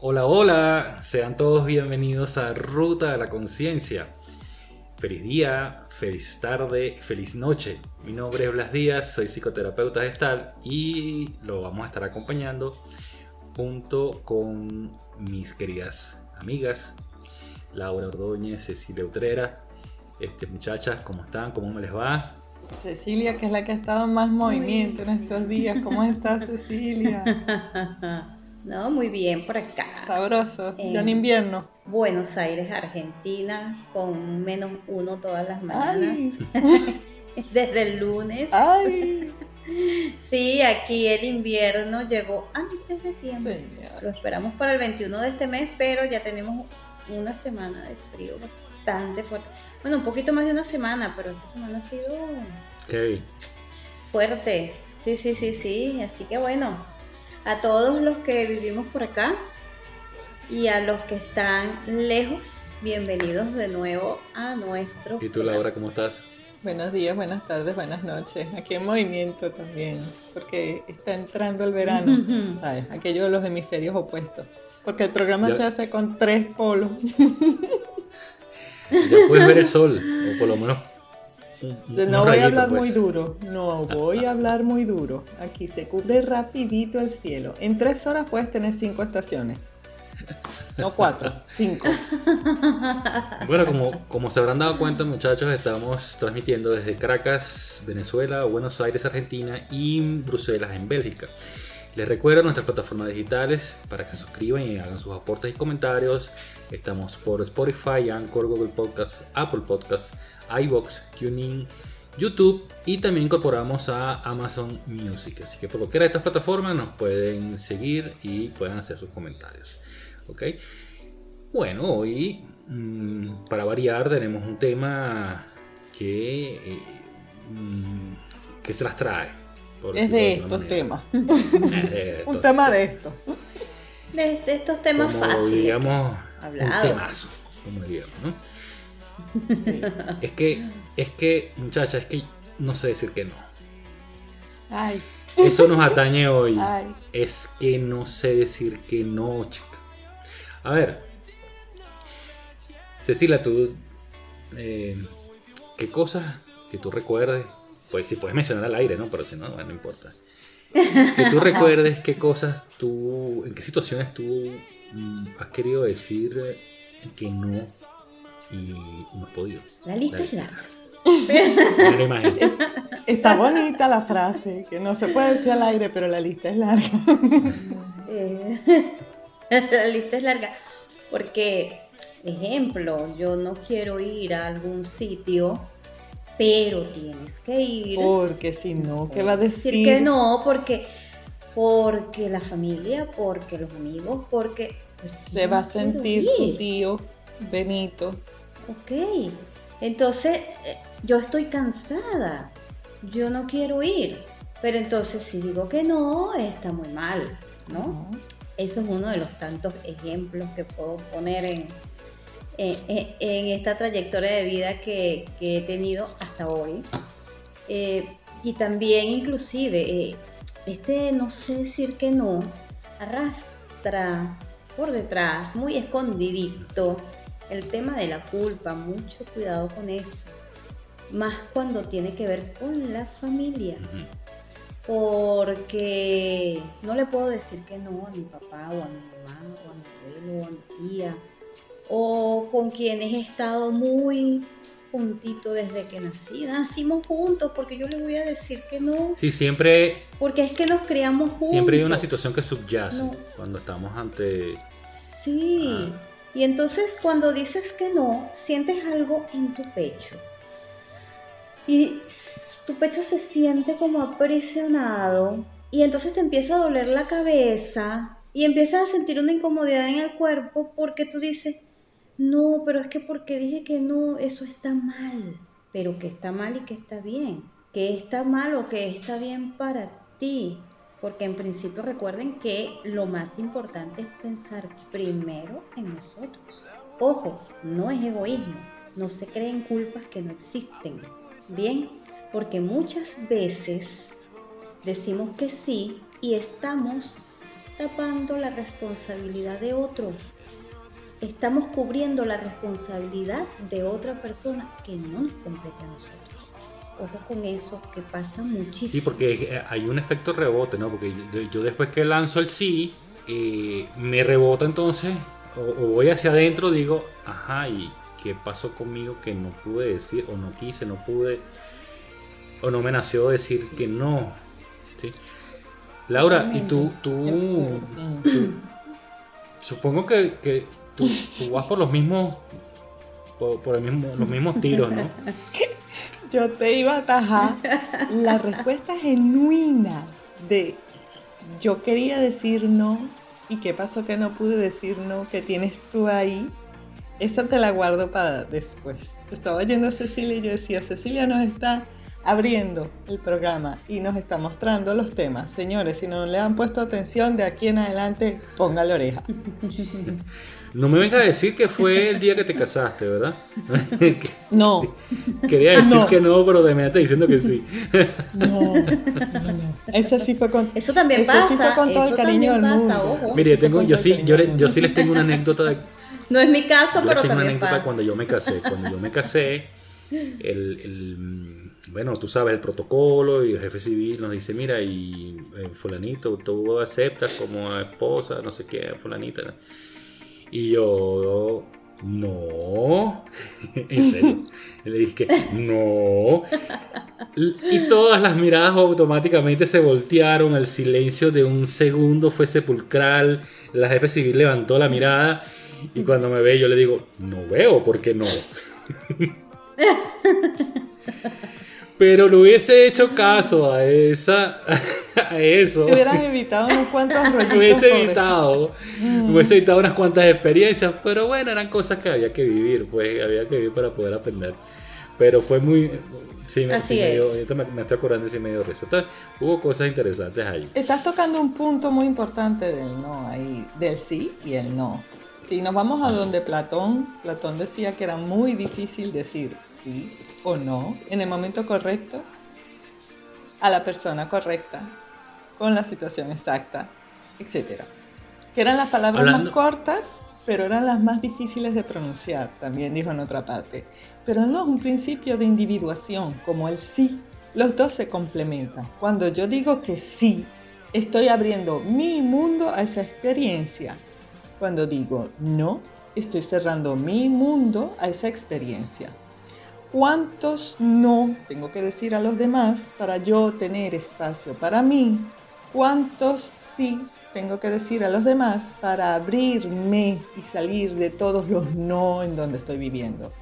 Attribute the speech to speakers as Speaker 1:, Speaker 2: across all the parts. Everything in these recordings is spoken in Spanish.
Speaker 1: Hola, hola, sean todos bienvenidos a Ruta de la Conciencia. Feliz día, feliz tarde, feliz noche. Mi nombre es Blas Díaz, soy psicoterapeuta gestal y lo vamos a estar acompañando junto con mis queridas amigas Laura Ordóñez, Cecilia Utrera. Este, muchachas, ¿cómo están? ¿Cómo me les va?
Speaker 2: Cecilia, que es la que ha estado en más movimiento en estos días. ¿Cómo estás, Cecilia?
Speaker 3: No, muy bien por acá.
Speaker 2: Sabroso, ya en invierno.
Speaker 3: Buenos Aires, Argentina, con menos uno todas las mañanas. Desde el lunes.
Speaker 2: Ay.
Speaker 3: Sí, aquí el invierno llegó antes de tiempo. Lo esperamos para el 21 de este mes, pero ya tenemos una semana de frío bastante fuerte. Bueno, un poquito más de una semana, pero esta semana ha sido fuerte. Sí, sí, sí, sí. Así que bueno, a todos los que vivimos por acá y a los que están lejos, bienvenidos de nuevo a nuestro.
Speaker 1: ¿Y tú, Laura, cómo estás?
Speaker 2: Buenos días, buenas tardes, buenas noches. Aquí en movimiento también, porque está entrando el verano, ¿sabes? Aquello de los hemisferios opuestos. Porque el programa se hace con tres polos.
Speaker 1: ya puedes ver el sol, o por lo menos
Speaker 2: no voy a hablar muy pues. duro, no voy a hablar muy duro. Aquí se cubre rapidito el cielo. En tres horas puedes tener cinco estaciones. No cuatro, cinco.
Speaker 1: Bueno, como, como se habrán dado cuenta muchachos, estamos transmitiendo desde Caracas, Venezuela, Buenos Aires, Argentina y Bruselas, en Bélgica. Les recuerdo nuestras plataformas digitales para que se suscriban y hagan sus aportes y comentarios. Estamos por Spotify, Anchor, Google Podcasts, Apple Podcasts, iBox, TuneIn, YouTube y también incorporamos a Amazon Music. Así que por cualquiera de estas plataformas nos pueden seguir y pueden hacer sus comentarios. ¿Ok? Bueno, hoy mm, para variar tenemos un tema que, eh, mm, que se las trae.
Speaker 2: Es de, estos temas. un tema de esto.
Speaker 3: De, estos temas fáciles.
Speaker 1: Digamos, un temazo, como digamos, ¿no? Es que, es que, muchacha, es que no sé decir que no.
Speaker 2: Ay.
Speaker 1: Eso nos atañe hoy. Es que no sé decir que no, chica. A ver, Cecilia, tú, eh, ¿qué cosas que tú recuerdes? Pues si puedes mencionar al aire, ¿no? Pero si no, no importa. Que tú recuerdes qué cosas tú, en qué situaciones tú mm, has querido decir que no y no has podido.
Speaker 3: La lista es larga.
Speaker 2: Está bonita la frase, que no se puede decir al aire, pero la lista es larga.
Speaker 3: Eh, la lista es larga. Porque, ejemplo, yo no quiero ir a algún sitio, pero tienes que ir.
Speaker 2: Porque si no, ¿qué va a decir?
Speaker 3: Decir que no, porque, porque la familia, porque los amigos, porque...
Speaker 2: Pues, se va a sentir tu tío Benito
Speaker 3: ok, entonces eh, yo estoy cansada, yo no quiero ir, pero entonces si digo que no, está muy mal, ¿no? Eso es uno de los tantos ejemplos que puedo poner en, en, esta trayectoria de vida que, he tenido hasta hoy. Eh, y también inclusive, eh, este no sé decir que no, arrastra por detrás, muy escondidito, el tema de la culpa, mucho cuidado con eso. Más cuando tiene que ver con la familia. Porque no le puedo decir que no a mi papá o a mi mamá o a mi abuelo o a mi tía. O con quienes he estado muy juntito desde que nací. Nacimos juntos porque yo le voy a decir que no.
Speaker 1: Sí, siempre...
Speaker 3: Porque es que nos criamos juntos.
Speaker 1: Siempre hay una situación que subyace cuando estamos ante...
Speaker 3: Sí. Ah, y entonces cuando dices que no, sientes algo en tu pecho. Y tu pecho se siente como aprisionado. Y entonces te empieza a doler la cabeza. Y empiezas a sentir una incomodidad en el cuerpo porque tú dices, no, pero es que porque dije que no, eso está mal. Pero que está mal y que está bien. Que está mal o que está bien para ti. Porque en principio recuerden que lo más importante es pensar primero en nosotros. Ojo, no es egoísmo, no se creen culpas que no existen. Bien, porque muchas veces decimos que sí y estamos tapando la responsabilidad de otro. Estamos cubriendo la responsabilidad de otra persona que no nos compete a nosotros. Ojo con eso, que pasa muchísimo.
Speaker 1: Sí, porque eh, hay un efecto rebote, ¿no? Porque yo después que lanzo el sí, eh, me rebota entonces, o, voy hacia adentro, digo, ajá, ¿y qué pasó conmigo que no pude decir, o no quise, no pude, o no me nació decir que no? ¿sí? Laura, y tú, tú, supongo que, tú, vas por los mismos, por, el mismo, los mismos tiros, ¿no?
Speaker 2: Yo te iba a atajar la respuesta genuina de yo quería decir no y qué pasó que no pude decir no, que tienes tú ahí. Esa te la guardo para después. Yo estaba oyendo a Cecilia y yo decía, Cecilia nos está abriendo el programa y nos está mostrando los temas. Señores, si no le han puesto atención, de aquí en adelante, ponga la oreja.
Speaker 1: No me venga a decir que fue el día que te casaste, ¿verdad?
Speaker 2: No.
Speaker 1: Quería decir que no, pero de está diciendo que sí.
Speaker 2: No, no, no. Eso sí fue con.
Speaker 3: Eso también pasa. Sí fue
Speaker 2: con todo el cariño del mundo.
Speaker 1: Mire, tengo, yo sí, yo, yo sí les tengo una anécdota. De,
Speaker 3: no es mi caso, pero
Speaker 1: tengo
Speaker 3: también
Speaker 1: una anécdota
Speaker 3: pasa.
Speaker 1: cuando yo me casé. Cuando yo me casé, el, el bueno, tú sabes el protocolo y el jefe civil nos dice, mira, y eh, fulanito, tú aceptas como esposa, no sé qué, fulanita. Y yo, no, en serio. le dije, no. Y todas las miradas automáticamente se voltearon, el silencio de un segundo fue sepulcral, la jefe civil levantó la mirada y cuando me ve yo le digo, no veo, ¿por qué no? Pero no hubiese hecho caso a esa a eso.
Speaker 2: Hubieras evitado unos cuantos rollitos.
Speaker 1: hubiese evitado. Mm. Hubiese evitado unas cuantas experiencias. Pero bueno, eran cosas que había que vivir. Pues había que vivir para poder aprender. Pero fue muy. Sí, me,
Speaker 3: Así
Speaker 1: me, estoy acordando de sí medio risa. Hubo cosas interesantes ahí.
Speaker 2: Estás tocando un punto muy importante del no ahí, del sí y el no. Si nos vamos a donde Platón, Platón decía que era muy difícil decir sí o no en el momento correcto a la persona correcta, con la situación exacta, etc. Que eran las palabras más cortas, pero eran las más difíciles de pronunciar, también dijo en otra parte. Pero no es un principio de individuación, como el sí. Los dos se complementan. Cuando yo digo que sí, estoy abriendo mi mundo a esa experiencia. Cuando digo no, estoy cerrando mi mundo a esa experiencia. ¿Cuántos no tengo que decir a los demás para yo tener espacio para mí? ¿Cuántos sí tengo que decir a los demás para abrirme y salir de todos los no en donde estoy viviendo?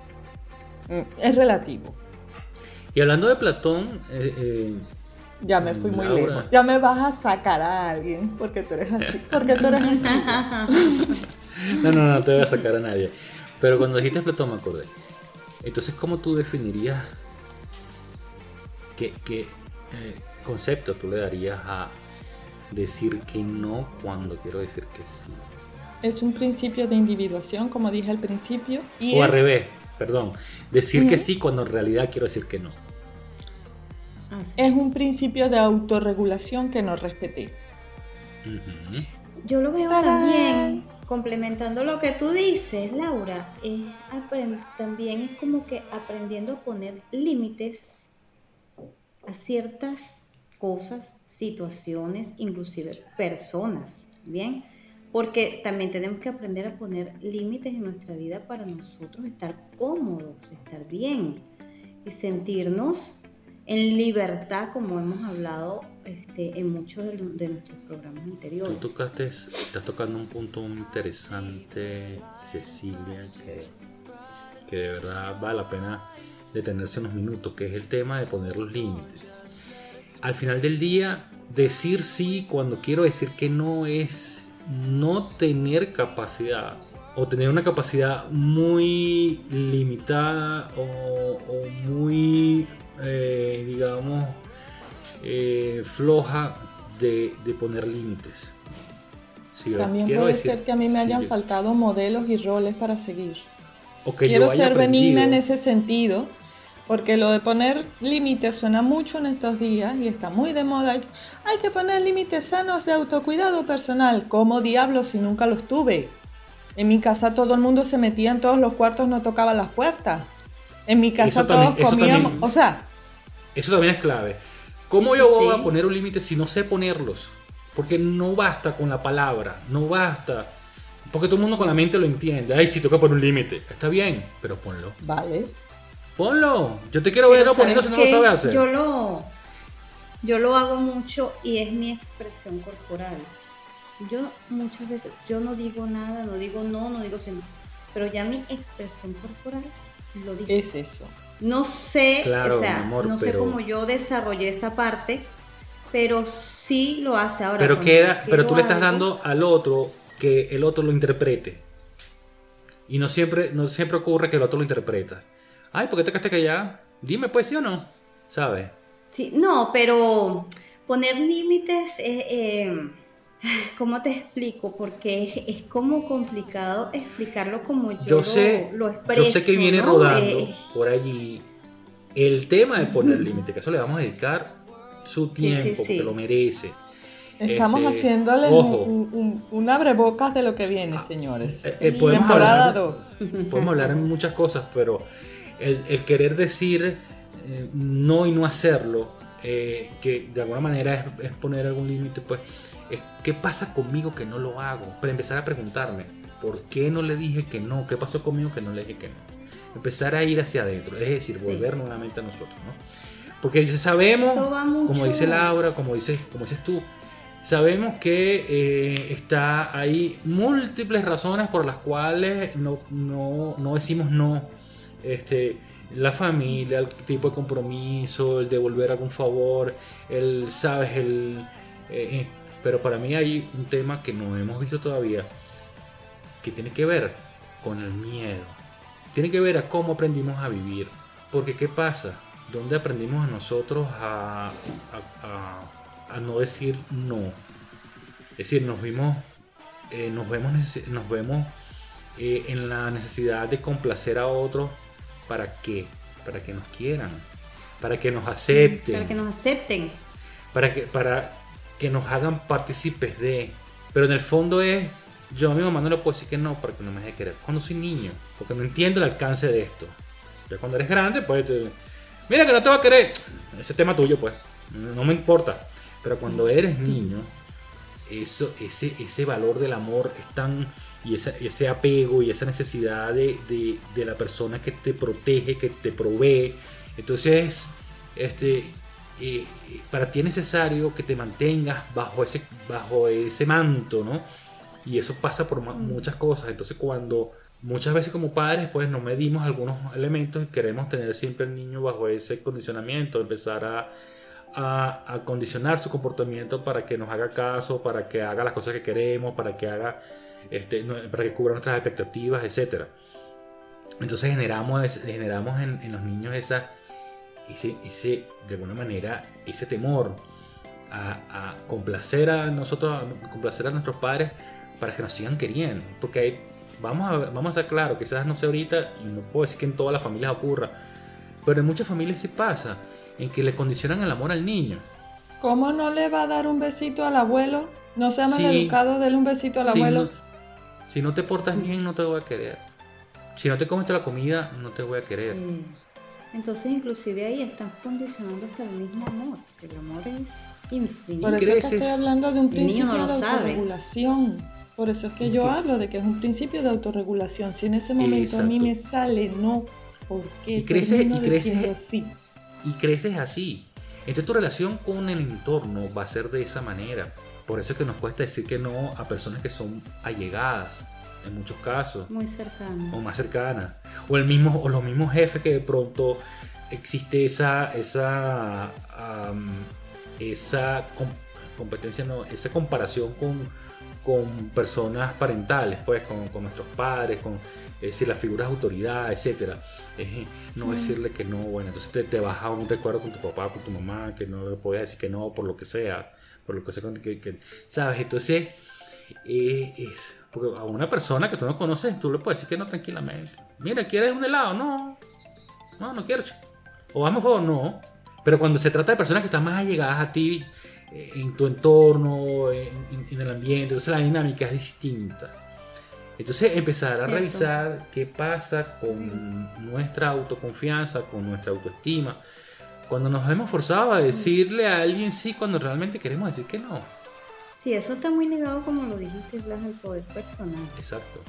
Speaker 2: Mm, es relativo.
Speaker 1: Y hablando de Platón, eh, eh,
Speaker 2: ya me fui muy lejos. Ya me vas a sacar a alguien porque tú eres así. Porque tú eres así.
Speaker 1: no, no, no te voy a sacar a nadie. Pero cuando dijiste Platón me acordé. Entonces, ¿cómo tú definirías qué, eh, concepto tú le darías a decir que no cuando quiero decir que sí?
Speaker 2: Es un principio de individuación, como dije al principio.
Speaker 1: Y o al revés, perdón. Decir que sí cuando en realidad quiero decir que no.
Speaker 2: Es un principio de autorregulación que no respeté.
Speaker 3: Yo lo veo también complementando lo que tú dices, Laura, es también es como que aprendiendo a poner límites a ciertas cosas, situaciones, inclusive personas, ¿bien? Porque también tenemos que aprender a poner límites en nuestra vida para nosotros estar cómodos, estar bien y sentirnos en libertad, como hemos hablado este, en muchos de, nuestros programas anteriores.
Speaker 1: Tú tocaste, estás tocando un punto muy interesante, Cecilia, que, que de verdad vale la pena detenerse unos minutos, que es el tema de poner los límites. Al final del día, decir sí cuando quiero decir que no es no tener capacidad o tener una capacidad muy limitada o, muy eh, digamos, eh, floja de, poner límites.
Speaker 2: También puede ser que a mí me hayan faltado modelos y roles para seguir. quiero ser benigna en ese sentido, Porque lo de poner límites suena mucho en estos días y está muy de moda. Hay que poner límites sanos de autocuidado personal. ¿Cómo diablos si nunca los tuve? En mi casa todo el mundo se metía en todos los cuartos, no tocaba las puertas. En mi casa todos comíamos. o sea.
Speaker 1: Eso también es clave. ¿Cómo yo voy a poner un límite si no sé ponerlos? Porque no basta con la palabra, no basta. Porque todo el mundo con la mente lo entiende. Ay, si toca poner un límite. Está bien, pero ponlo.
Speaker 2: Vale.
Speaker 1: Ponlo. Yo te quiero ver poniendo si no lo sabes hacer.
Speaker 3: Yo lo, yo lo hago mucho y es mi expresión corporal. Yo muchas veces, yo no digo nada, no digo no, no digo sí, pero ya mi expresión corporal lo dice.
Speaker 2: Es eso.
Speaker 3: No sé, o sea, no sé cómo yo desarrollé esta parte, pero sí lo hace ahora.
Speaker 1: Pero queda, pero tú le estás dando al otro que el otro lo interprete. Y no siempre, no siempre ocurre que el otro lo interpreta. Ay, ¿por qué te quedaste callada? Dime, pues, ¿sí o no? ¿Sabes?
Speaker 3: Sí, no, pero poner límites, eh, ¿cómo te explico? Porque es, como complicado explicarlo como yo,
Speaker 1: yo sé, lo, expreso. Yo sé que viene rodando eh, por allí el tema de poner límites, que eso le vamos a dedicar su tiempo, porque lo merece.
Speaker 2: Estamos este, haciéndole un, un, abrebocas de lo que viene, señores. Eh, eh, Temporada 2.
Speaker 1: Podemos hablar en muchas cosas, pero el, querer decir eh, no y no hacerlo, que de alguna manera es, poner algún límite, pues, ¿qué pasa conmigo que no lo hago? Para empezar a preguntarme, ¿por qué no le dije que no? ¿Qué pasó conmigo que no le dije que no? Empezar a ir hacia adentro, es decir, volver nuevamente a nosotros, ¿no? Porque sabemos, como dice Laura, como dices, como dices tú, Sabemos que eh, está hay múltiples razones por las cuales no, decimos no. Este, la familia, el tipo de compromiso, el devolver algún favor, el, sabes, el... Eh, eh, pero para mí hay un tema que no hemos visto todavía, que tiene que ver con el miedo. Tiene que ver a cómo aprendimos a vivir. Porque ¿qué pasa? ¿Dónde aprendimos a nosotros a a no decir no. Es decir, nos vimos, eh, nos vemos, nos vemos en la necesidad de complacer a otros. ¿Para qué? Para que nos quieran, para que nos acepten.
Speaker 3: Para que nos acepten.
Speaker 1: Para que, para que nos hagan partícipes de. Pero en el fondo es, yo a mi mamá no le puedo decir que no para que no me deje querer. Cuando soy niño, porque no entiendo el alcance de esto. Ya cuando eres grande, pues, mira que no te va a querer. Ese tema tuyo, pues, no me importa. Pero cuando eres niño, eso, ese, ese valor del amor es tan, y ese, apego y esa necesidad de, la persona que te protege, que te provee. Entonces, este, eh, para ti es necesario que te mantengas bajo ese, bajo ese manto, ¿no? Y eso pasa por mm. muchas cosas. Entonces, cuando muchas veces como padres, pues nos medimos algunos elementos y queremos tener siempre al niño bajo ese condicionamiento, empezar a a, condicionar su comportamiento para que nos haga caso, para que haga las cosas que queremos, para que haga, este, para que cubra nuestras expectativas, etc. Entonces generamos, generamos en, los niños esa, ese, ese, de alguna manera, ese temor a, complacer a nosotros, a complacer a nuestros padres para que nos sigan queriendo. Porque vamos, a, vamos a ser claros, quizás no sé ahorita, y no puedo decir que en todas las familias ocurra, pero en muchas familias sí pasa en que le condicionan el amor al niño.
Speaker 2: ¿Cómo no le va a dar un besito al abuelo? ¿No se llama educado darle un besito al abuelo?
Speaker 1: si no te portas bien, no te voy a querer. Si no te comes la comida, no te voy a querer.
Speaker 3: Entonces, inclusive ahí están condicionando hasta el mismo amor. El amor es infinito.
Speaker 2: Por eso es que estoy hablando de un principio de autorregulación. Por eso es que yo hablo de que es un principio de autorregulación. Si en ese momento a mí me sale no, ¿por qué?
Speaker 1: Y crece, y crece, sí y creces así. Entonces tu relación con el entorno va a ser de esa manera. Por eso es que nos cuesta decir que no a personas que son allegadas, en muchos casos.
Speaker 3: Muy cercanas.
Speaker 1: O más cercanas. O, el mismo, o los mismos jefes que de pronto existe esa, esa, esa competencia, no, esa comparación con, con personas parentales, pues con, con nuestros padres, con es decir, las figuras de autoridad, etcétera. no decirle que no, bueno, entonces te, te baja un recuerdo con tu papá, con tu mamá, que no le podías decir que no por lo que sea, por lo que sea, que, ¿sabes? Entonces, eh, es, porque a una persona que tú no conoces, tú le puedes decir que no tranquilamente. Mira, ¿quieres un helado? No, no, no quiero. o vamos a no. Pero cuando se trata de personas que están más allegadas a ti, eh, en tu entorno, en, el ambiente, entonces la dinámica es distinta. Entonces empezar a revisar qué pasa con nuestra autoconfianza, con nuestra autoestima, cuando nos hemos forzado a decirle a alguien sí cuando realmente queremos decir que no.
Speaker 3: Sí, eso está muy ligado, como lo dijiste, Blas, al poder personal.
Speaker 1: Exacto.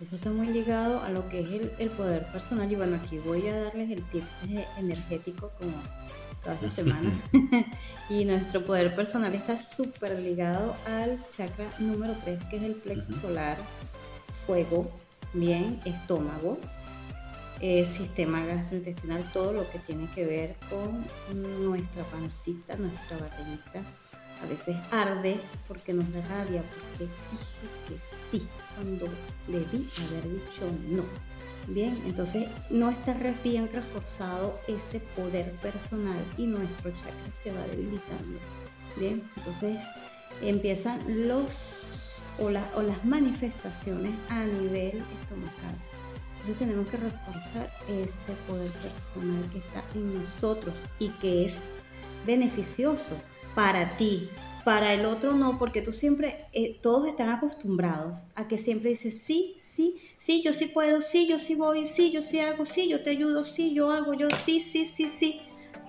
Speaker 3: Eso está muy ligado a lo que es el, poder personal. Y bueno, aquí voy a darles el tip energético como todas las semanas. y nuestro poder personal está súper ligado al chakra número 3, que es el plexo solar, bien, estómago, eh, sistema gastrointestinal, todo lo que tiene que ver con nuestra pancita, nuestra barriguita a veces arde porque nos da rabia, porque dije que sí, cuando debí haber dicho no. Bien, entonces no está bien reforzado ese poder personal y nuestro chakra se va debilitando. Bien, entonces empiezan los o, o las manifestaciones a nivel estomacal. Entonces tenemos que reforzar ese poder personal que está en nosotros y que es beneficioso para ti, para el otro no, porque tú siempre, eh, todos están acostumbrados a que siempre dices, sí, sí, sí, yo sí puedo, sí, yo sí voy, sí, yo sí hago, sí, yo te ayudo, sí, yo hago, yo sí, sí, sí, sí.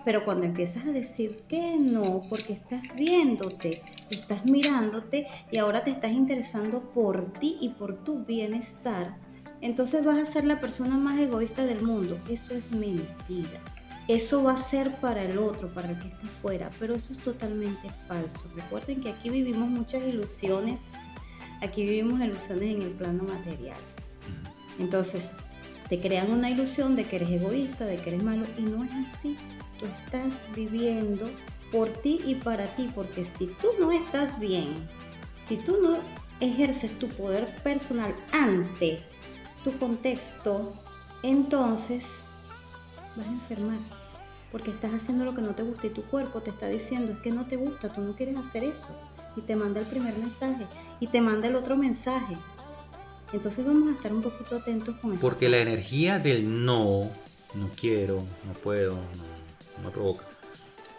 Speaker 3: Pero cuando empiezas a decir que no, porque estás viéndote, estás mirándote y ahora te estás interesando por ti y por tu bienestar, entonces vas a ser la persona más egoísta del mundo. Eso es mentira eso va a ser para el otro, para el que está afuera, pero eso es totalmente falso. Recuerden que aquí vivimos muchas ilusiones, aquí vivimos ilusiones en el plano material. Entonces, te crean una ilusión de que eres egoísta, de que eres malo, y no es así. Tú estás viviendo por ti y para ti, porque si tú no estás bien, si tú no ejerces tu poder personal ante tu contexto, entonces vas a enfermar porque estás haciendo lo que no te gusta y tu cuerpo te está diciendo es que no te gusta, tú no quieres hacer eso. Y te manda el primer mensaje y te manda el otro mensaje. Entonces vamos a estar un poquito atentos con eso.
Speaker 1: Porque la energía del no, no quiero, no puedo, no, me provoca.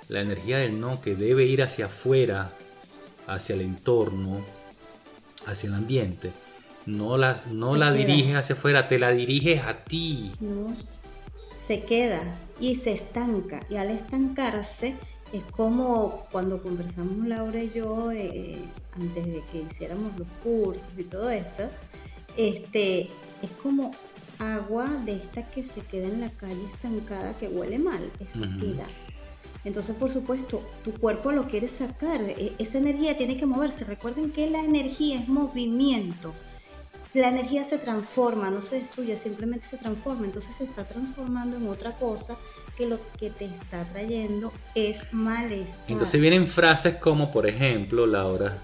Speaker 1: La energía del no que debe ir hacia afuera, hacia el entorno, hacia el ambiente, no la, no la diriges hacia afuera, te la diriges a ti.
Speaker 3: No se queda y se estanca. Y al estancarse es como cuando conversamos Laura y yo eh, antes de que hiciéramos los cursos y todo esto, este, es como agua de esta que se queda en la calle estancada que huele mal, es suspira. Entonces, por supuesto, tu cuerpo lo quiere sacar, e, esa energía tiene que moverse. Recuerden que la energía es movimiento la energía se transforma, no se destruye, simplemente se transforma. Entonces se está transformando en otra cosa que lo que te está trayendo es malestar.
Speaker 1: Entonces vienen frases como, por ejemplo, Laura,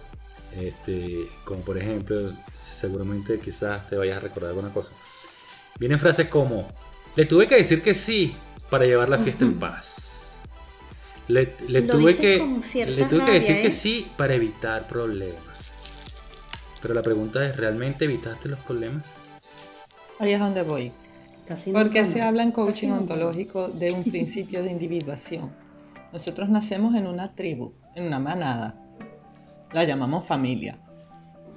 Speaker 1: este, como por ejemplo, seguramente quizás te vayas a recordar alguna cosa. Vienen frases como, le tuve que decir que sí para llevar la fiesta en paz. Le, tuve, que, le tuve que decir que ¿eh? sí para evitar problemas. Pero la pregunta es, ¿realmente evitaste los problemas?
Speaker 2: Ahí es donde voy. Porque se habla en coaching ontológico de un principio de individuación. Nosotros nacemos en una tribu, en una manada. La llamamos familia.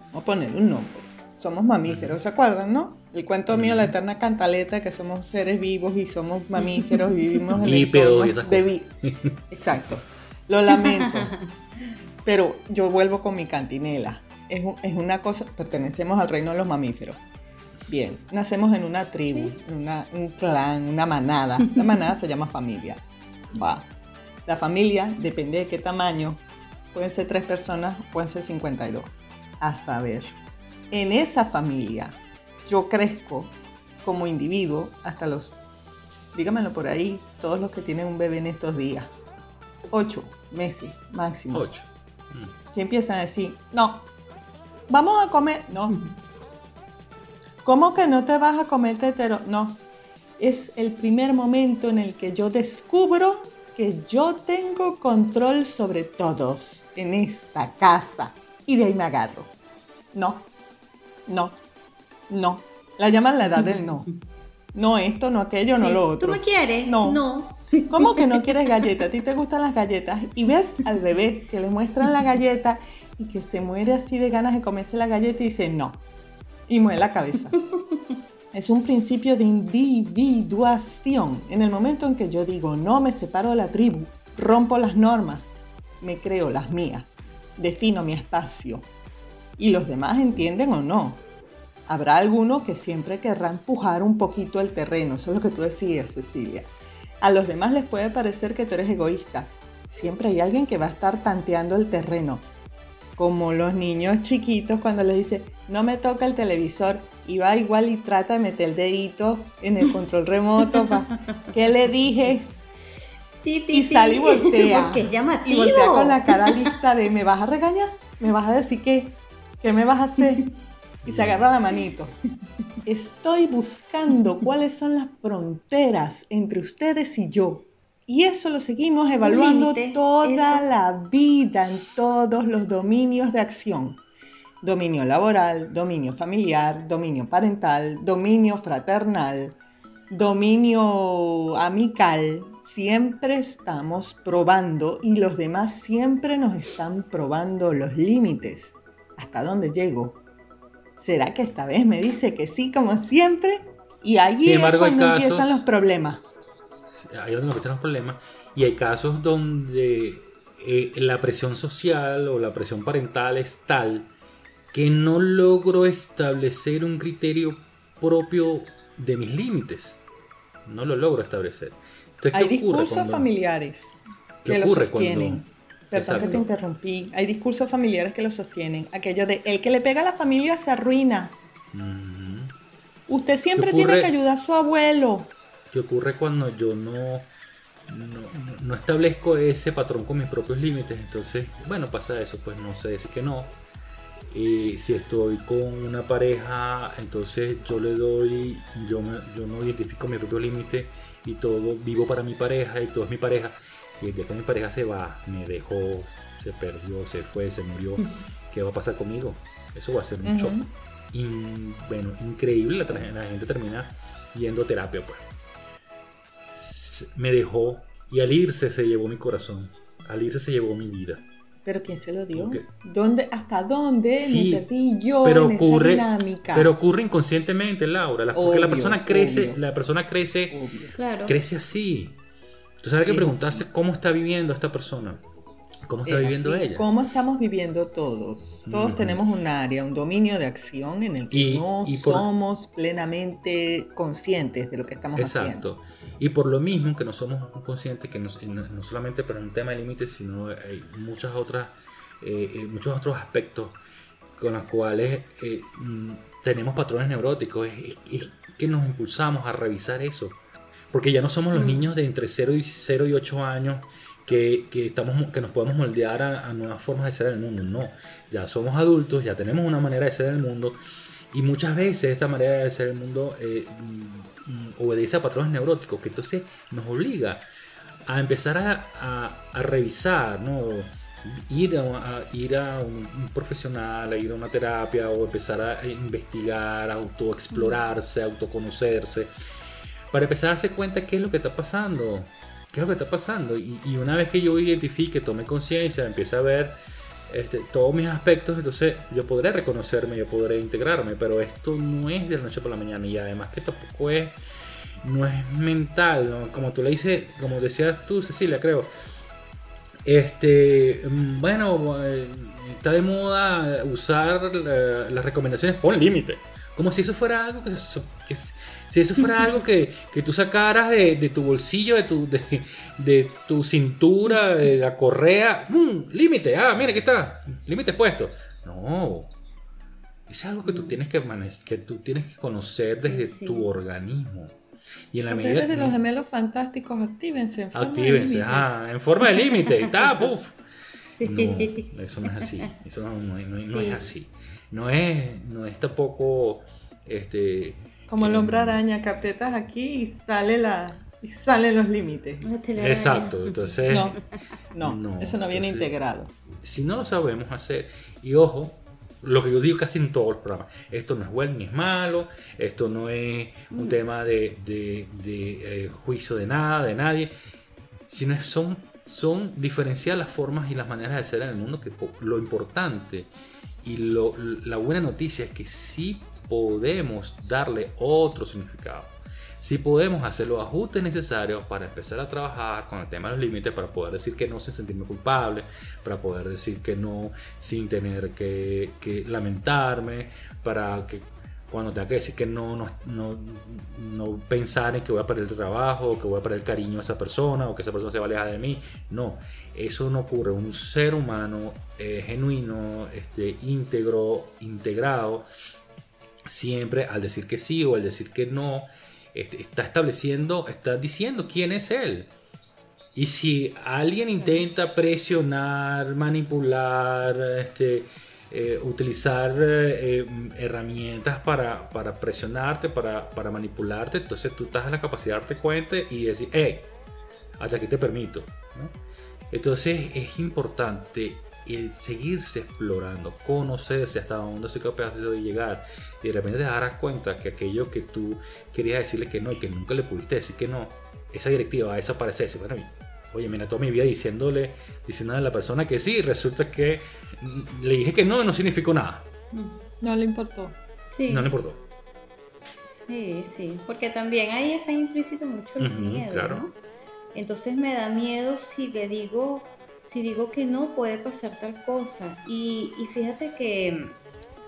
Speaker 2: Vamos a poner un nombre. Somos mamíferos, ¿se acuerdan, no? El cuento mío, la eterna cantaleta, que somos seres vivos y somos mamíferos y vivimos en el
Speaker 1: y esas cosas.
Speaker 2: Exacto. Lo lamento. Pero yo vuelvo con mi cantinela es, una cosa, pertenecemos al reino de los mamíferos. Bien, nacemos en una tribu, en un clan, una manada. La manada se llama familia. Va. La familia depende de qué tamaño. Pueden ser tres personas, pueden ser 52. A saber, en esa familia yo crezco como individuo hasta los, dígamelo por ahí, todos los que tienen un bebé en estos días. Ocho meses máximo.
Speaker 1: Ocho.
Speaker 2: Y empiezan a decir, no, vamos a comer. No. ¿Cómo que no te vas a comer tetero? No. Es el primer momento en el que yo descubro que yo tengo control sobre todos en esta casa. Y de ahí me agarro. No, no, no. La llaman la edad del no. No esto, no aquello, no lo otro.
Speaker 3: ¿Tú me quieres?
Speaker 2: No.
Speaker 3: No.
Speaker 2: ¿Cómo que no quieres galleta? A ti te gustan las galletas. Y ves al bebé que le muestran la galleta y que se muere así de ganas de comerse la galleta y dice no. Y mueve la cabeza. Es un principio de individuación. En el momento en que yo digo no me separo de la tribu, rompo las normas, me creo las mías, defino mi espacio. Y los demás entienden o no. Habrá alguno que siempre querrá empujar un poquito el terreno, eso es lo que tú decías, Cecilia. A los demás les puede parecer que tú eres egoísta. Siempre hay alguien que va a estar tanteando el terreno. Como los niños chiquitos cuando les dice, no me toca el televisor, y va igual y trata de meter el dedito en el control remoto. ¿Qué le dije? y sale y voltea.
Speaker 3: Porque es llamativo.
Speaker 2: Y voltea con la cara lista de, ¿me vas a regañar? ¿Me vas a decir qué? ¿Qué me vas a hacer? Y se agarra la manito. Estoy buscando cuáles son las fronteras entre ustedes y yo. Y eso lo seguimos evaluando toda la vida en todos los dominios de acción. Dominio laboral, dominio familiar, dominio parental, dominio fraternal, dominio amical. Siempre estamos probando y los demás siempre nos están probando los límites. ¿Hasta dónde llego? ¿Será que esta vez me dice que sí como siempre? Y allí es cuando empiezan los problemas.
Speaker 1: Ahí es donde empiezan los problemas. Y hay casos donde eh, la presión social o la presión parental es tal que no logro establecer un criterio propio de mis límites. No lo logro establecer.
Speaker 2: Hay discursos familiares que lo sostienen. Perdón que te interrumpí. Hay discursos familiares que lo sostienen. Aquello de el que le pega a la familia se arruina. Usted siempre tiene que ayudar a su abuelo.
Speaker 1: ¿Qué ocurre cuando yo no, no, establezco ese patrón con mis propios límites? Entonces, bueno, pasa eso, pues no sé decir que no. Y si estoy con una pareja, entonces yo le doy, yo, yo no identifico mi propio límite y todo, vivo para mi pareja y todo es mi pareja. Y el día que mi pareja se va, me dejó, se perdió, se fue, se murió, ¿qué va a pasar conmigo? Eso va a ser un shock. bueno, increíble, la, la, gente termina yendo a terapia, pues. Me dejó y al irse se llevó mi corazón, al irse se llevó mi vida.
Speaker 2: ¿Pero quién se lo dio? ¿Dónde, ¿Hasta dónde
Speaker 1: sí, me yo pero ocurre, dinámica? Pero ocurre inconscientemente, Laura. porque la persona crece, la persona crece, crece así. Entonces hay que preguntarse cómo está viviendo esta persona. ¿Cómo está viviendo ella?
Speaker 2: ¿Cómo estamos viviendo todos? Todos tenemos un área, un dominio de acción en el que no somos plenamente conscientes de lo que estamos haciendo. Exacto.
Speaker 1: Y por lo mismo que no somos conscientes, que no, solamente para un tema de límites, sino hay muchas otras, eh, eh, muchos otros aspectos con los cuales eh, mm, tenemos patrones neuróticos, es, que nos impulsamos a revisar eso. Porque ya no somos los mm. niños de entre 0 y, 0 y 8 años que, estamos, que nos podemos moldear a, a, nuevas formas de ser en el mundo. No, ya somos adultos, ya tenemos una manera de ser en el mundo. Y muchas veces esta manera de ser en el mundo Mm, obedece a patrones neuróticos, que entonces nos obliga a empezar a, revisar, ¿no? Ir a, ir a un, profesional, a ir a una terapia o empezar a investigar, autoexplorarse, autoconocerse, para empezar a darse cuenta qué es lo que está pasando, qué es lo que está pasando. Y, una vez que yo identifique, tome conciencia, empiece a ver este, todos mis aspectos, entonces yo podré reconocerme, yo podré integrarme, pero esto no es de la noche por la mañana y además que tampoco es, no es mental, como tú le dices, como decías tú, Cecilia, creo. Este, mm, bueno, eh, está de moda usar las recomendaciones, pon límite. Como si eso fuera algo que, si eso fuera algo que, tú sacaras de, tu bolsillo, de tu, de, tu cintura, de la correa, límite, ah, mira, aquí está, límite puesto. No, es algo que tú tienes que, que, tú tienes que conocer desde tu organismo.
Speaker 2: Y en la medida de los gemelos fantásticos, actívense
Speaker 1: en forma actívense, de ah, en forma de límite, está, puff. No, eso no es así, eso no, no es así. No es, no es tampoco este,
Speaker 2: como el hombre araña que aprietas aquí y sale la y salen los límites.
Speaker 1: Exacto, entonces
Speaker 2: no, no, eso no viene integrado.
Speaker 1: Si no lo sabemos hacer y ojo, lo que yo digo casi en todos los programas. Esto no es bueno ni es malo, esto no es un mm. tema de, de, eh, juicio de nada, de nadie, sino son, son diferenciar las formas y las maneras de ser en el mundo, que lo importante y lo, la buena noticia es que sí podemos darle otro significado si podemos hacer los ajustes necesarios para empezar a trabajar con el tema de los límites, para poder decir que no sin sentirme culpable, para poder decir que no sin tener que, lamentarme, para que cuando tenga que decir que no no, no, pensar en que voy a perder el trabajo, que voy a perder el cariño a esa persona, o que esa persona se va a alejar de mí. No, eso no ocurre. Un ser humano eh, genuino, este, íntegro, integrado, siempre al decir que sí o al decir que no, este, está estableciendo, está diciendo quién es él. Y si alguien intenta presionar, manipular, este, eh, utilizar eh, herramientas para, presionarte, para, manipularte, entonces tú estás en la capacidad de darte cuenta y decir, hey, hasta aquí te permito. Entonces es importante seguirse explorando, conocerse hasta dónde soy capaz de llegar. Y de repente te darás cuenta que aquello que tú querías decirle que no y que nunca le pudiste decir que no, esa directiva va a desaparecer. Bueno, oye, mira, toda mi vida diciéndole, diciéndole a la persona que sí, resulta que le dije que no y no significó nada.
Speaker 2: No le importó.
Speaker 3: Sí.
Speaker 1: No le importó.
Speaker 3: Sí, sí, porque también ahí está implícito mucho el miedo, claro. Entonces me da miedo si le digo si digo que no, puede pasar tal cosa. Y, fíjate que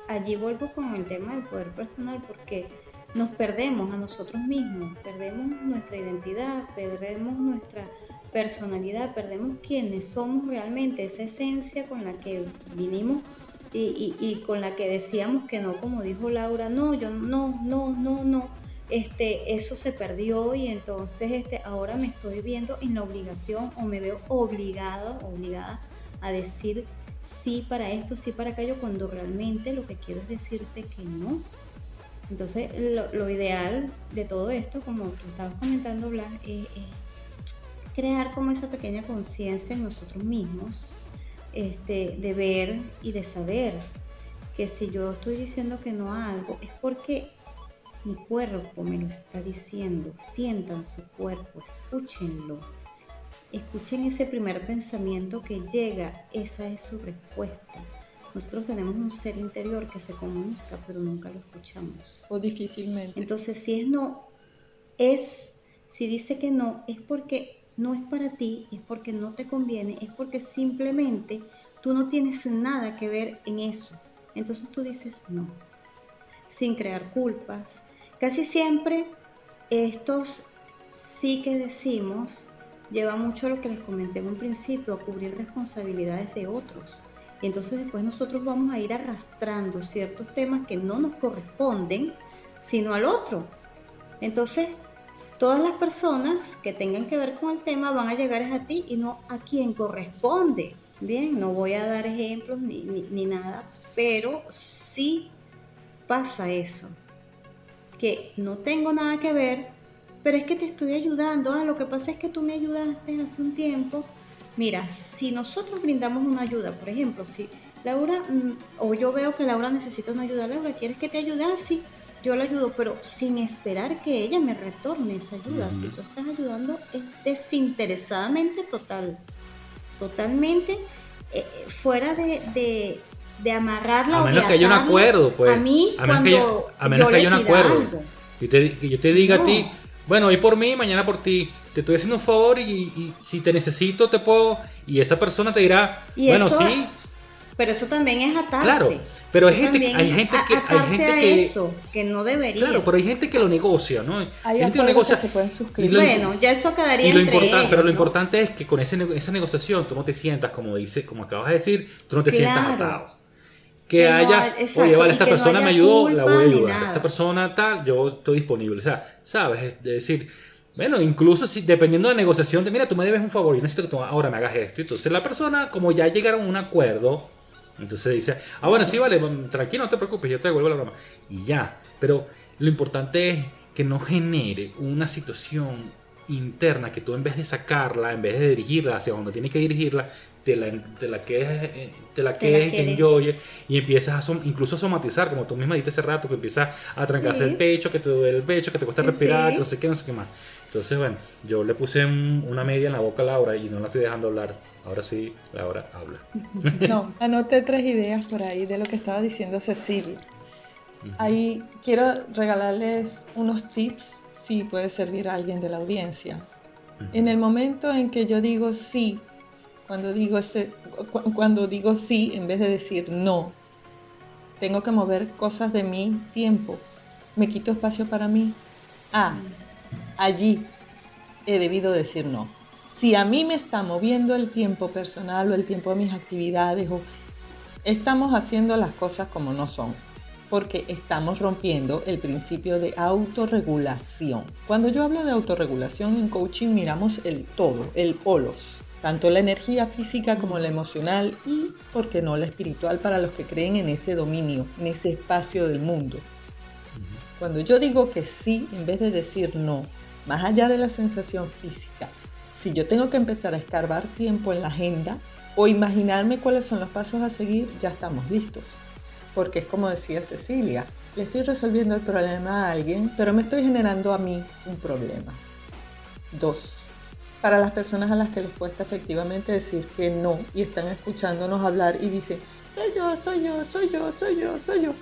Speaker 3: allí vuelvo con el tema del poder personal porque nos perdemos a nosotros mismos, perdemos nuestra identidad, perdemos nuestra personalidad, perdemos quienes somos realmente, esa esencia con la que vinimos y, y, con la que decíamos que no, como dijo Laura, no, yo no, no, no, no este, eso se perdió y entonces este, ahora me estoy viendo en la obligación o me veo obligado, obligada a decir sí para esto, sí para aquello, cuando realmente lo que quiero es decirte que no. Entonces, lo, ideal de todo esto, como tú estabas comentando, Blas, es, crear como esa pequeña conciencia en nosotros mismos, este, de ver y de saber que si yo estoy diciendo que no a algo, es porque mi cuerpo me lo está diciendo. Sientan su cuerpo, escúchenlo. Escuchen ese primer pensamiento que llega, esa es su respuesta. Nosotros tenemos un ser interior que se comunica, pero nunca lo escuchamos.
Speaker 2: O difícilmente.
Speaker 3: Entonces, si es no, es, si dice que no, es porque no es para ti, es porque no te conviene, es porque simplemente tú no tienes nada que ver en eso. Entonces tú dices no, sin crear culpas, Casi siempre estos sí que decimos lleva mucho a lo que les comenté en un principio, a cubrir responsabilidades de otros. Y entonces después nosotros vamos a ir arrastrando ciertos temas que no nos corresponden, sino al otro. Entonces, todas las personas que tengan que ver con el tema van a llegar a ti y no a quien corresponde. Bien, no voy a dar ejemplos ni, ni nada, pero sí pasa eso que no tengo nada que ver, pero es que te estoy ayudando. Ah, lo que pasa es que tú me ayudaste hace un tiempo. Mira, si nosotros brindamos una ayuda, por ejemplo, si Laura, mm, o yo veo que Laura necesita una ayuda, Laura, ¿quieres que te ayude? así? Ah, yo la ayudo, pero sin esperar que ella me retorne esa ayuda. Si tú estás ayudando es desinteresadamente total, totalmente eh, fuera de, de amarrarla
Speaker 1: a menos que haya un acuerdo pues.
Speaker 3: a mí a menos cuando
Speaker 1: que, a menos que haya un acuerdo. yo te, yo te diga a ti bueno hoy por mí mañana por ti. Te estoy haciendo un favor y, si te necesito te puedo y esa persona te dirá bueno sí
Speaker 3: pero eso también es atarte.
Speaker 1: Claro pero hay gente, hay gente que hay gente que
Speaker 3: eso que no debería.
Speaker 1: Claro pero hay gente que lo negocia no
Speaker 2: hay, gente que lo negocia se pueden suscribir.
Speaker 3: bueno ya eso quedaría y lo
Speaker 1: importante pero lo importante es que con ese, esa negociación tú no te sientas como dice como acabas de decir tú no te sientas atado que, haya, oye, vale, esta persona me ayudó, la voy a ayudar. Esta persona tal, yo estoy disponible. O sea, ¿sabes? Es decir, bueno, incluso si dependiendo de la negociación, de mira, tú me debes un favor, yo necesito que tú ahora me hagas esto. Entonces la persona, como ya llegaron a un acuerdo, entonces dice, ah, bueno, sí, vale, mm, tranquilo, no te preocupes, yo te devuelvo la broma. Y ya. Pero lo importante es que no genere una situación interna que tú en vez de sacarla, en vez de dirigirla hacia donde tienes que dirigirla, te la, te la quedes, eh, te la quedes, te enjoyes y empiezas a incluso a somatizar, como tú misma dijiste hace rato, que empiezas a trancarse el pecho, que te duele el pecho, que te cuesta respirar, que no sé qué, no sé qué más. Entonces, bueno, yo le puse una media en la boca a Laura y no la estoy dejando hablar. Ahora sí, Laura habla.
Speaker 2: No, anoté tres ideas por ahí de lo que estaba diciendo Cecilia. Ahí quiero regalarles unos tips si puede servir a alguien de la audiencia. En el momento en que yo digo sí, cuando digo, ese, cuando digo sí en vez de decir no, tengo que mover cosas de mi tiempo. Me quito espacio para mí. Ah, allí he debido decir no. Si a mí me está moviendo el tiempo personal o el tiempo de mis actividades o estamos haciendo las cosas como no son, porque estamos rompiendo el principio de autorregulación. Cuando yo hablo de autorregulación en coaching miramos el todo, el polos, tanto la energía física como la emocional y, por qué no, la espiritual para los que creen en ese dominio, en ese espacio del mundo. Cuando yo digo que sí en vez de decir no, más allá de la sensación física, si yo tengo que empezar a escarbar tiempo en la agenda o imaginarme cuáles son los pasos a seguir, ya estamos listos porque es como decía Cecilia, le estoy resolviendo el problema a alguien, pero me estoy generando a mí un problema. Dos, para las personas a las que les cuesta efectivamente decir que no y están escuchándonos hablar y dicen, soy yo, soy yo, soy yo, soy yo, soy yo.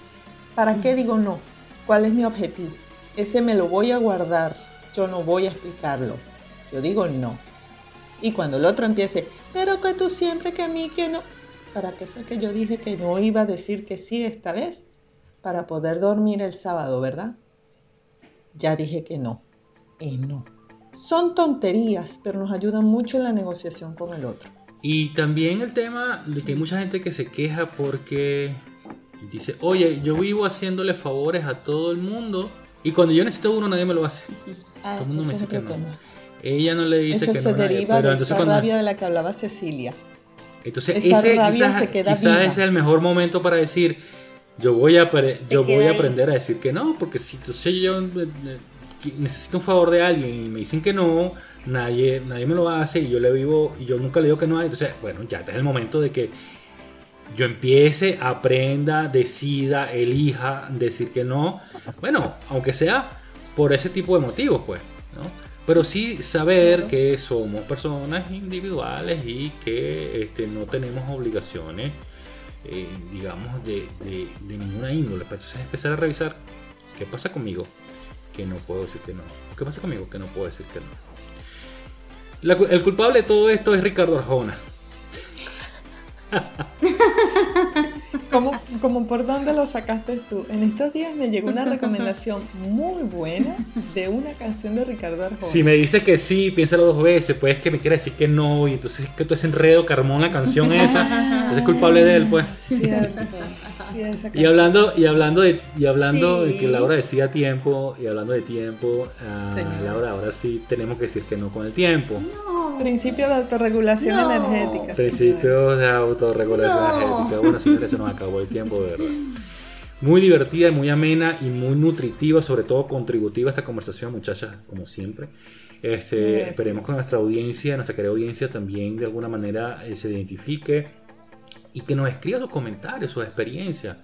Speaker 2: ¿Para qué digo no? ¿Cuál es mi objetivo? Ese me lo voy a guardar, yo no voy a explicarlo. Yo digo no. Y cuando el otro empiece, pero que tú siempre que a mí que no, ¿Para qué fue que yo dije que no iba a decir que sí esta vez? Para poder dormir el sábado, ¿verdad? Ya dije que no. Y no. Son tonterías, pero nos ayudan mucho en la negociación con el otro.
Speaker 1: Y también el tema de que hay mucha gente que se queja porque dice, oye, yo vivo haciéndole favores a todo el mundo y cuando yo necesito uno nadie me lo hace.
Speaker 2: Ah, todo el mundo me dice que no.
Speaker 1: Ella no le dice
Speaker 2: Eso
Speaker 1: que
Speaker 2: se deriva de esa rabia de la que hablaba Cecilia.
Speaker 1: Entonces, ese quizás, quizás es el mejor momento para decir, yo voy a, yo voy a aprender a decir que no, porque si yo eh, eh, necesito un favor de alguien y me dicen que no, nadie, nadie me lo hace y yo le vivo y yo nunca le digo que no, entonces, bueno, ya es el momento de que yo empiece, aprenda, decida, elija decir que no, bueno, aunque sea por ese tipo de motivos, pues, ¿no? Pero sí saber que somos personas individuales y que este, no tenemos obligaciones, eh, digamos, de, ninguna índole. Entonces empezar a revisar qué pasa conmigo, que no puedo decir que no. ¿Qué pasa conmigo? Que no puedo decir que no. el culpable de todo esto es Ricardo Arjona.
Speaker 2: ¿Cómo, como por dónde lo sacaste tú? En estos días me llegó una recomendación muy buena de una canción de Ricardo Arjona.
Speaker 1: Si me dices que sí, piénsalo dos veces, pues que me quiera decir que no, y entonces es que tú es enredo, Carmón, la canción esa, entonces es culpable de él, pues.
Speaker 2: Cierto.
Speaker 1: y hablando, y hablando de, y hablando de que Laura decía tiempo, y hablando de tiempo, uh, Laura, ahora sí tenemos que decir que no con el tiempo.
Speaker 2: Principio de autorregulación energética.
Speaker 1: Principios de autorregulación energética. Bueno, señores, se nos acabó el tiempo, de verdad. Muy divertida, muy amena y muy nutritiva, sobre todo contributiva esta conversación, muchachas, como siempre. Este, esperemos que nuestra audiencia, nuestra querida audiencia también de alguna manera eh, se identifique y que nos escriba sus comentarios, sus experiencias,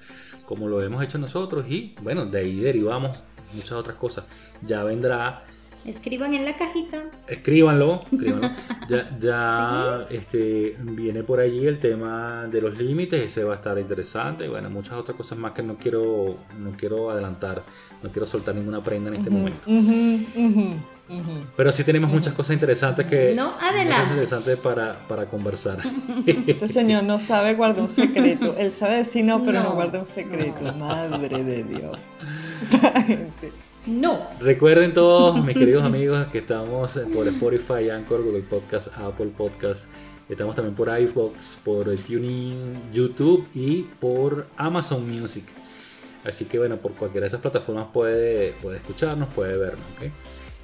Speaker 1: como lo hemos hecho nosotros y bueno, de ahí derivamos muchas otras cosas. Ya vendrá
Speaker 3: Escriban en la cajita.
Speaker 1: Escríbanlo, escríbanlo. ya, ya este, viene por allí el tema de los límites, ese va a estar interesante. Bueno, muchas otras cosas más que no quiero, no quiero adelantar, no quiero soltar ninguna prenda en este momento. Pero sí tenemos muchas cosas interesantes que
Speaker 3: no adelante.
Speaker 1: interesantes para, para conversar.
Speaker 2: Este señor no sabe guardar un secreto. Él sabe decir no, pero no, guarda un secreto. Madre de Dios. gente.
Speaker 3: No.
Speaker 1: Recuerden todos, mis queridos amigos, que estamos por Spotify, Anchor, Google Podcast, Apple Podcast. Estamos también por iVoox, por TuneIn, YouTube y por Amazon Music. Así que bueno, por cualquiera de esas plataformas puede, puede escucharnos, puede vernos.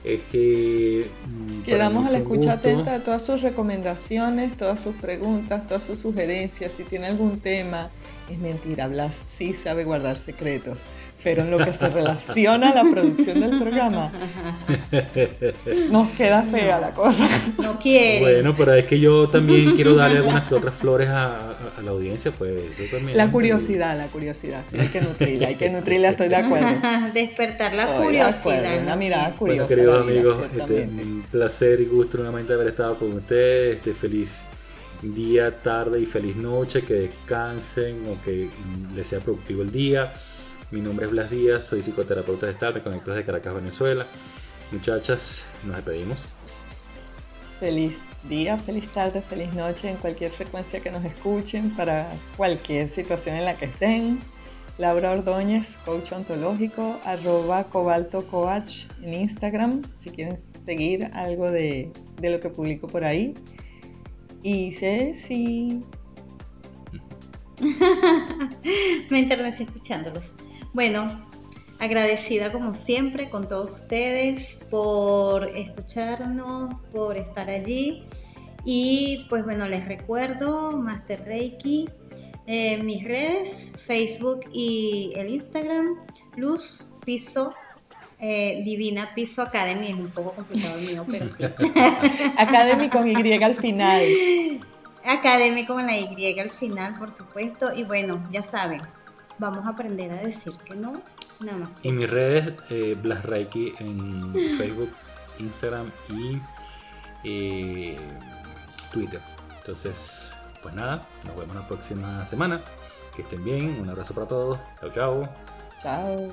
Speaker 1: es que...
Speaker 2: Mm, Quedamos a la escucha atenta a todas sus recomendaciones, todas sus preguntas, todas sus sugerencias, si tiene algún tema. Es mentira, Blas sí sabe guardar secretos, pero en lo que se relaciona a la producción del programa, nos queda fea la cosa.
Speaker 3: No quiere.
Speaker 1: Bueno, pero es que yo también quiero darle algunas que otras flores a, la audiencia, pues eso también.
Speaker 2: La curiosidad, la curiosidad, sí, hay que nutrirla, hay que nutrirla, estoy de acuerdo.
Speaker 3: Despertar la curiosidad.
Speaker 2: una mirada curiosa.
Speaker 1: Bueno, queridos amigos, este, un placer y gusto nuevamente haber estado con ustedes, este, feliz día, tarde y feliz noche, que descansen o que les sea productivo el día. Mi nombre es Blas Díaz, soy psicoterapeuta gestal, me conecto desde Caracas, Venezuela. Muchachas, nos despedimos.
Speaker 2: Feliz día, feliz tarde, feliz noche en cualquier frecuencia que nos escuchen para cualquier situación en la que estén. Laura Ordóñez, coach ontológico, arroba cobalto coach en Instagram, si quieren seguir algo de, de lo que publico por ahí. Y Ceci.
Speaker 3: Me enternecí escuchándolos. Bueno, agradecida como siempre con todos ustedes por escucharnos, por estar allí. Y pues bueno, les recuerdo Master Reiki, eh, mis redes, Facebook y el Instagram, Luz Piso eh, Divina Piso Academy, es un poco complicado el mío, pero sí.
Speaker 2: Academy con Y al final.
Speaker 3: Academy con la Y al final, por supuesto. Y bueno, ya saben, vamos a aprender a decir que no, nada más.
Speaker 1: Y mis redes, eh, Blas Reiki en Facebook, Instagram y eh, Twitter. Entonces, pues nada, nos vemos la próxima semana. Que estén bien, un abrazo para todos. Chao, chao.
Speaker 2: Chao.